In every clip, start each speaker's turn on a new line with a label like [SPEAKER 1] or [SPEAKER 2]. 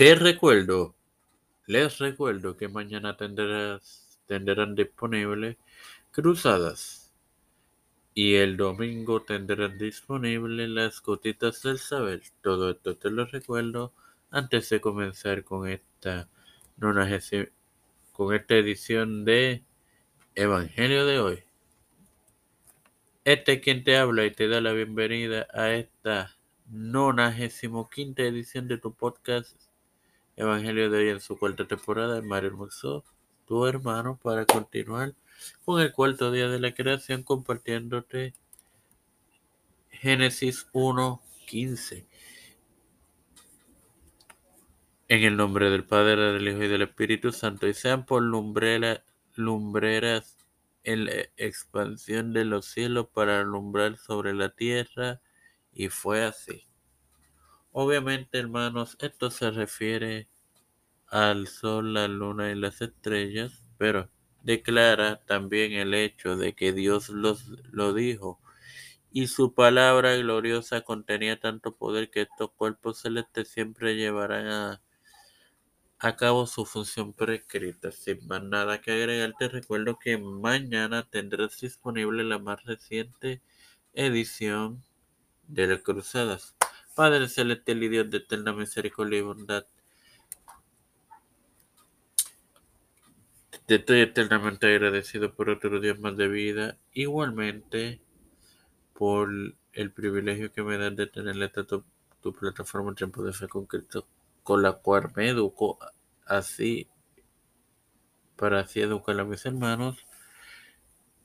[SPEAKER 1] Te recuerdo, les recuerdo que mañana tendrás, tendrán disponible Cruzadas y el domingo tendrán disponible las gotitas del saber. Todo esto te lo recuerdo antes de comenzar con esta con esta edición de Evangelio de hoy. Este es quien te habla y te da la bienvenida a esta 95 edición de tu podcast Evangelio de hoy en su cuarta temporada. Mario Hermoso, tu hermano, para continuar con el cuarto día de la creación compartiéndote Génesis 1.15. En el nombre del Padre, del Hijo y del Espíritu Santo, y sean por lumbrera, lumbreras en la expansión de los cielos para alumbrar sobre la tierra, y fue así. Obviamente, hermanos, esto se refiere al sol, la luna y las estrellas, pero declara también el hecho de que Dios los, lo dijo y su palabra gloriosa contenía tanto poder que estos cuerpos celestes siempre llevarán a, a cabo su función prescrita. Sin más nada que agregar, te recuerdo que mañana tendrás disponible la más reciente edición de las Cruzadas. Padre celestial y Dios de eterna misericordia y bondad, Te estoy eternamente agradecido por otro día más de vida. Igualmente por el privilegio que me das de tener esta tu, plataforma Tiempo de Fe concreto con la cual me educo así para así educar a mis hermanos.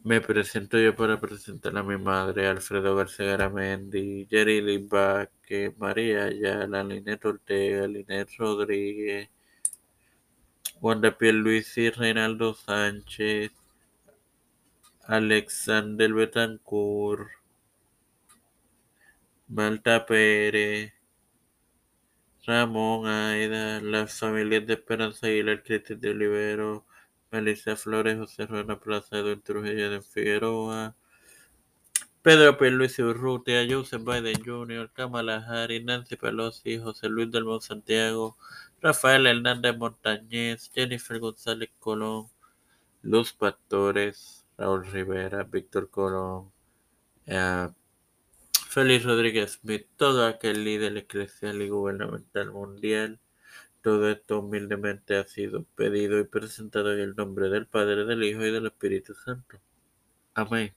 [SPEAKER 1] Me presento yo para presentar a mi madre, Alfredo García Garamendi, Jerry Limbaque, María Ayala, Linet Ortega, Linet Rodríguez, Juan de y Reinaldo Sánchez, Alexander Betancourt, Malta Pérez, Ramón Aida, las familias de Esperanza Aguilar, Cristian de Olivero, Melissa Flores, José Ruena Plaza, Edwin Trujillo de Figueroa, Pedro Luis Urrutia, Joseph Biden Jr., Kamala Harris, Nancy Pelosi, José Luis del Santiago, Rafael Hernández Montañez, Jennifer González Colón, Luz Pastores, Raúl Rivera, Víctor Colón, eh, Félix Rodríguez Smith, todo aquel líder eclesial y gubernamental mundial. Todo esto humildemente ha sido pedido y presentado en el nombre del Padre, del Hijo y del Espíritu Santo. Amén.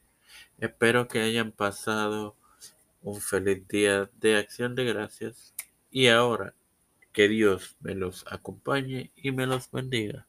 [SPEAKER 1] Espero que hayan pasado un feliz día de acción de gracias. Y ahora que Dios me los acompañe y me los bendiga.